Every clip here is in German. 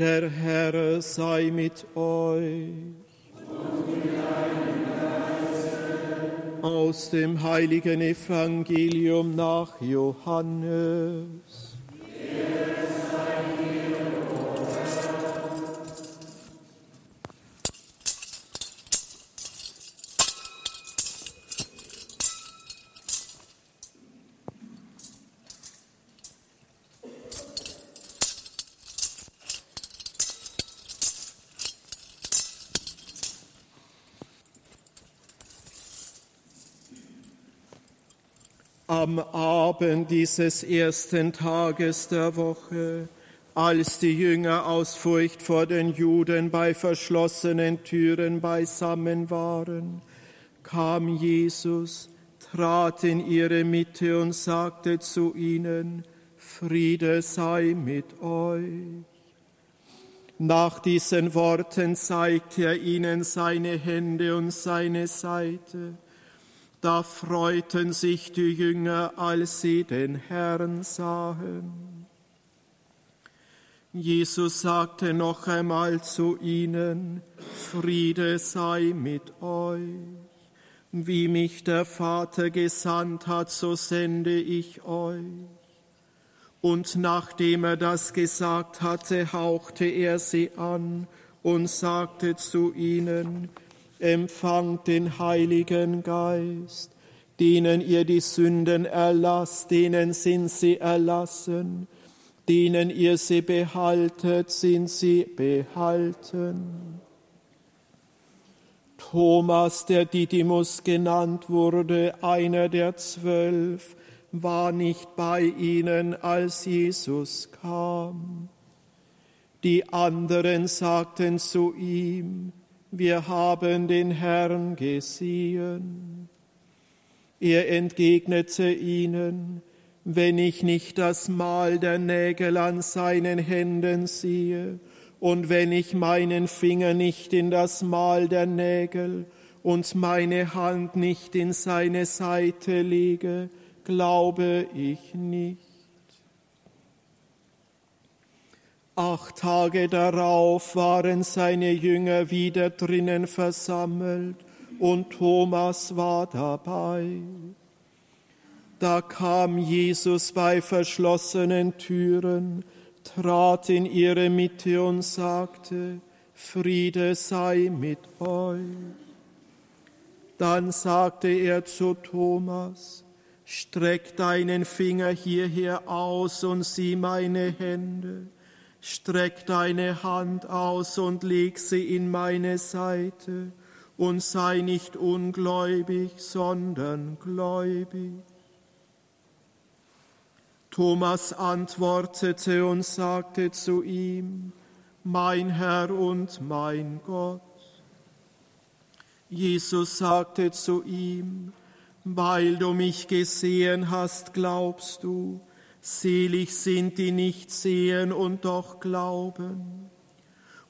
Der Herr sei mit euch. Aus dem heiligen Evangelium nach Johannes. Am Abend dieses ersten Tages der Woche, als die Jünger aus Furcht vor den Juden bei verschlossenen Türen beisammen waren, kam Jesus, trat in ihre Mitte und sagte zu ihnen, Friede sei mit euch. Nach diesen Worten zeigte er ihnen seine Hände und seine Seite. Da freuten sich die Jünger, als sie den Herrn sahen. Jesus sagte noch einmal zu ihnen, Friede sei mit euch. Wie mich der Vater gesandt hat, so sende ich euch. Und nachdem er das gesagt hatte, hauchte er sie an und sagte zu ihnen, empfangt den Heiligen Geist, denen ihr die Sünden erlasst, denen sind sie erlassen, denen ihr sie behaltet, sind sie behalten. Thomas, der Didymus genannt wurde, einer der zwölf, war nicht bei ihnen, als Jesus kam. Die anderen sagten zu ihm, wir haben den Herrn gesehen. Er entgegnete ihnen, wenn ich nicht das Mal der Nägel an seinen Händen sehe und wenn ich meinen Finger nicht in das Mal der Nägel und meine Hand nicht in seine Seite lege, glaube ich nicht. Acht Tage darauf waren seine Jünger wieder drinnen versammelt und Thomas war dabei. Da kam Jesus bei verschlossenen Türen, trat in ihre Mitte und sagte, Friede sei mit euch. Dann sagte er zu Thomas, Streck deinen Finger hierher aus und sieh meine Hände Streck deine Hand aus und leg sie in meine Seite und sei nicht ungläubig, sondern gläubig. Thomas antwortete und sagte zu ihm, mein Herr und mein Gott. Jesus sagte zu ihm, weil du mich gesehen hast, glaubst du, Selig sind, die nicht sehen und doch glauben.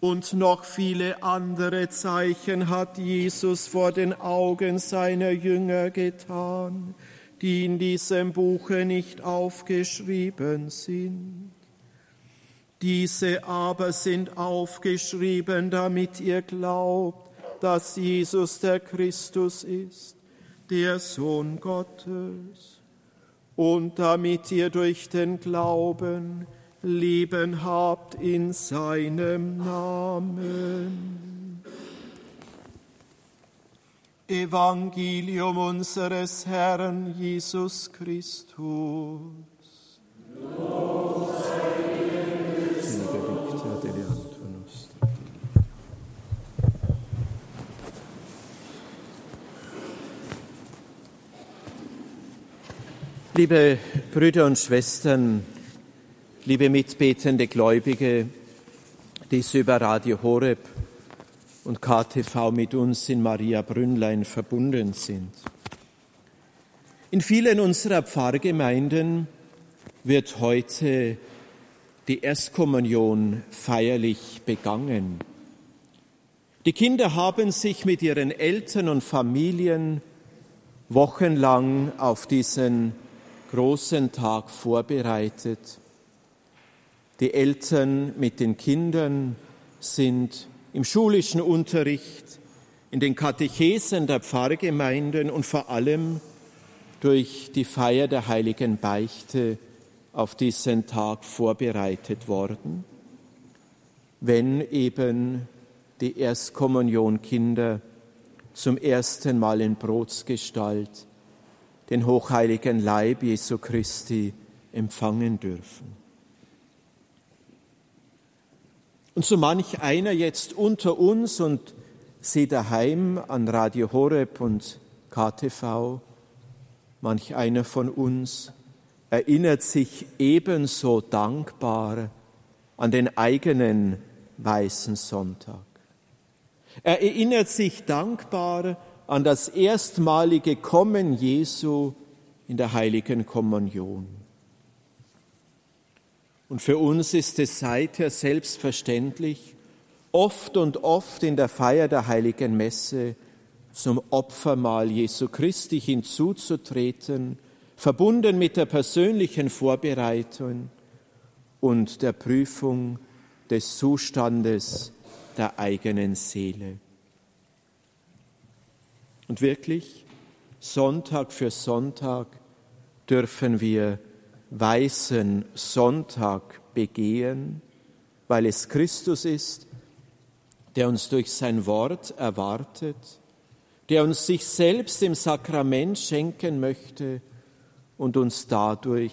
Und noch viele andere Zeichen hat Jesus vor den Augen seiner Jünger getan, die in diesem Buche nicht aufgeschrieben sind. Diese aber sind aufgeschrieben, damit ihr glaubt, dass Jesus der Christus ist, der Sohn Gottes und damit ihr durch den Glauben Leben habt in seinem Namen. Evangelium unseres Herrn Jesus Christus. Liebe Brüder und Schwestern, liebe mitbetende Gläubige, die über Radio Horeb und KTV mit uns in Maria Brünnlein verbunden sind. In vielen unserer Pfarrgemeinden wird heute die Erstkommunion feierlich begangen. Die Kinder haben sich mit ihren Eltern und Familien wochenlang auf diesen großen Tag vorbereitet. Die Eltern mit den Kindern sind im schulischen Unterricht, in den Katechesen der Pfarrgemeinden und vor allem durch die Feier der heiligen Beichte auf diesen Tag vorbereitet worden, wenn eben die Erstkommunionkinder zum ersten Mal in Brotsgestalt den hochheiligen Leib Jesu Christi empfangen dürfen. Und so manch einer jetzt unter uns und Sie daheim an Radio Horeb und KTV, manch einer von uns erinnert sich ebenso dankbar an den eigenen weißen Sonntag. Er erinnert sich dankbar an das erstmalige Kommen Jesu in der heiligen Kommunion. Und für uns ist es seither selbstverständlich, oft und oft in der Feier der heiligen Messe zum Opfermahl Jesu Christi hinzuzutreten, verbunden mit der persönlichen Vorbereitung und der Prüfung des Zustandes der eigenen Seele. Und wirklich, Sonntag für Sonntag dürfen wir weißen Sonntag begehen, weil es Christus ist, der uns durch sein Wort erwartet, der uns sich selbst im Sakrament schenken möchte und uns dadurch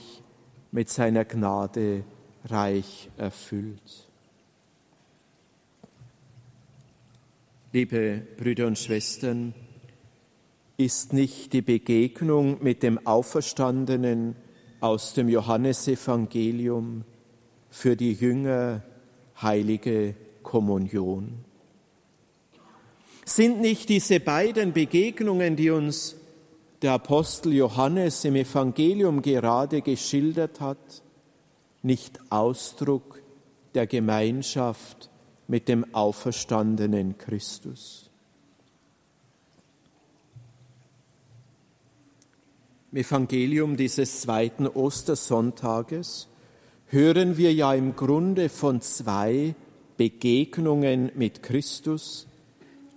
mit seiner Gnade reich erfüllt. Liebe Brüder und Schwestern, ist nicht die Begegnung mit dem Auferstandenen aus dem Johannesevangelium für die Jünger heilige Kommunion? Sind nicht diese beiden Begegnungen, die uns der Apostel Johannes im Evangelium gerade geschildert hat, nicht Ausdruck der Gemeinschaft mit dem auferstandenen Christus? Im Evangelium dieses zweiten Ostersonntages hören wir ja im Grunde von zwei Begegnungen mit Christus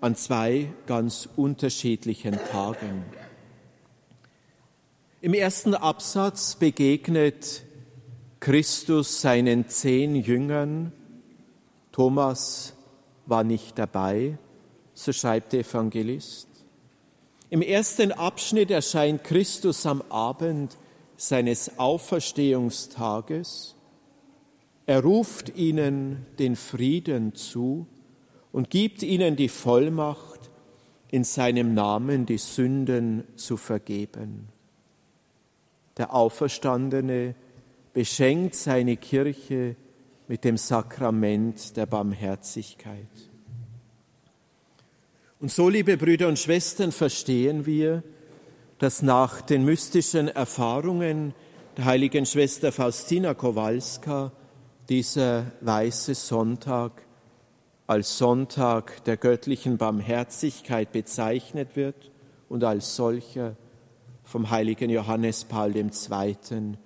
an zwei ganz unterschiedlichen Tagen. Im ersten Absatz begegnet Christus seinen zehn Jüngern. Thomas war nicht dabei, so schreibt der Evangelist. Im ersten Abschnitt erscheint Christus am Abend seines Auferstehungstages er ruft ihnen den Frieden zu und gibt ihnen die Vollmacht, in seinem Namen die Sünden zu vergeben. Der Auferstandene beschenkt seine Kirche mit dem Sakrament der Barmherzigkeit. Und so, liebe Brüder und Schwestern, verstehen wir, dass nach den mystischen Erfahrungen der heiligen Schwester Faustina Kowalska dieser weiße Sonntag als Sonntag der göttlichen Barmherzigkeit bezeichnet wird und als solcher vom heiligen Johannes Paul II.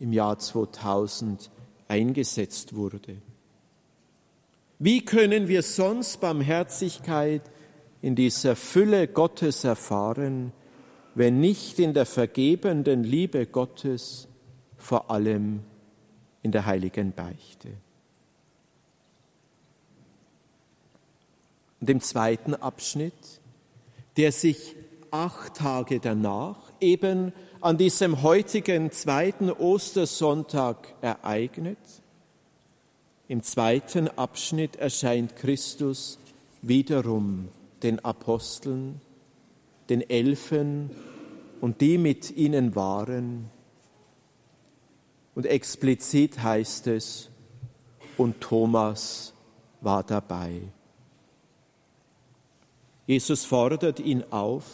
im Jahr 2000 eingesetzt wurde. Wie können wir sonst Barmherzigkeit in dieser Fülle Gottes erfahren, wenn nicht in der vergebenden Liebe Gottes, vor allem in der heiligen Beichte. Und im zweiten Abschnitt, der sich acht Tage danach eben an diesem heutigen zweiten Ostersonntag ereignet, im zweiten Abschnitt erscheint Christus wiederum den Aposteln, den Elfen und die mit ihnen waren, und explizit heißt es, und Thomas war dabei. Jesus fordert ihn auf,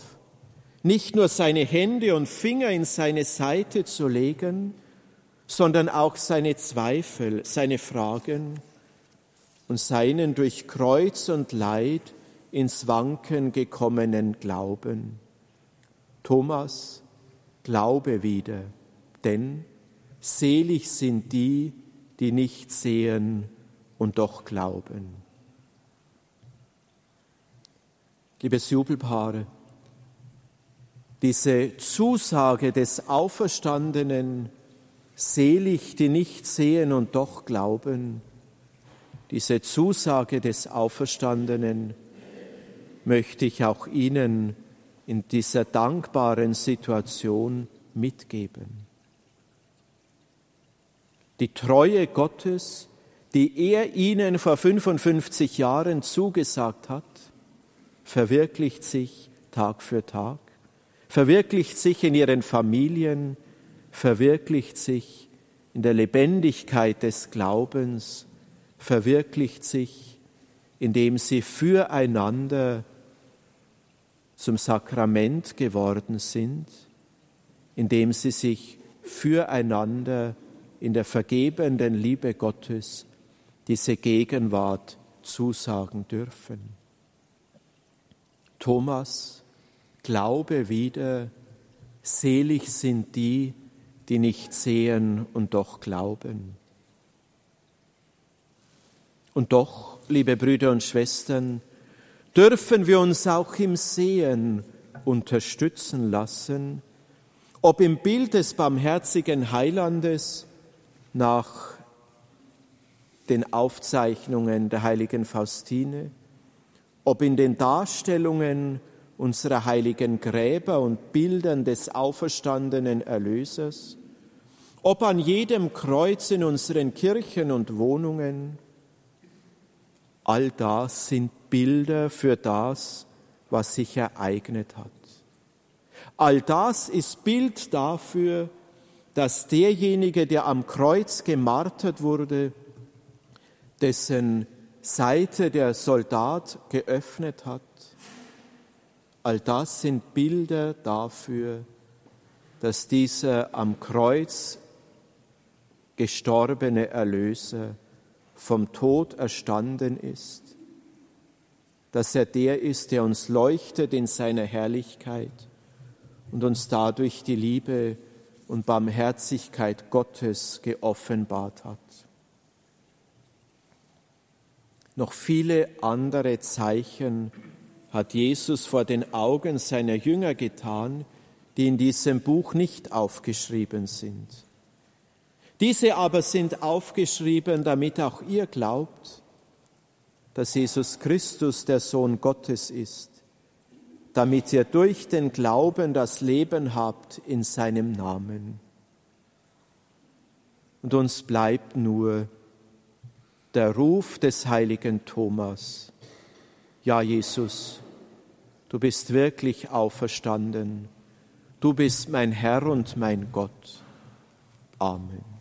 nicht nur seine Hände und Finger in seine Seite zu legen, sondern auch seine Zweifel, seine Fragen und seinen durch Kreuz und Leid ins Wanken gekommenen Glauben. Thomas, glaube wieder, denn Selig sind die, die nicht sehen und doch glauben. Liebes Jubelpaare, diese Zusage des Auferstandenen, selig, die nicht sehen und doch glauben, diese Zusage des Auferstandenen möchte ich auch Ihnen in dieser dankbaren Situation mitgeben. Die Treue Gottes, die er Ihnen vor 55 Jahren zugesagt hat, verwirklicht sich Tag für Tag, verwirklicht sich in Ihren Familien, verwirklicht sich in der Lebendigkeit des Glaubens, verwirklicht sich, indem sie füreinander zum Sakrament geworden sind, indem sie sich füreinander in der vergebenden Liebe Gottes diese Gegenwart zusagen dürfen. Thomas, glaube wieder, selig sind die, die nicht sehen und doch glauben. Und doch, liebe Brüder und Schwestern, dürfen wir uns auch im Sehen unterstützen lassen, ob im Bild des barmherzigen Heilandes nach den Aufzeichnungen der heiligen Faustine, ob in den Darstellungen unserer heiligen Gräber und Bildern des auferstandenen Erlösers, ob an jedem Kreuz in unseren Kirchen und Wohnungen, all das sind Bilder für das, was sich ereignet hat. All das ist Bild dafür, dass derjenige, der am Kreuz gemartert wurde, dessen Seite der Soldat geöffnet hat, All das sind Bilder dafür, dass dieser am Kreuz gestorbene Erlöser vom Tod erstanden ist, dass er der ist, der uns leuchtet in seiner Herrlichkeit und uns dadurch die Liebe und Barmherzigkeit Gottes geoffenbart hat. Noch viele andere Zeichen hat Jesus vor den Augen seiner Jünger getan, die in diesem Buch nicht aufgeschrieben sind. Diese aber sind aufgeschrieben, damit auch ihr glaubt, dass Jesus Christus der Sohn Gottes ist, damit ihr durch den Glauben das Leben habt in seinem Namen. Und uns bleibt nur der Ruf des heiligen Thomas ja Jesus, du bist wirklich auferstanden, du bist mein Herr und mein Gott. Amen.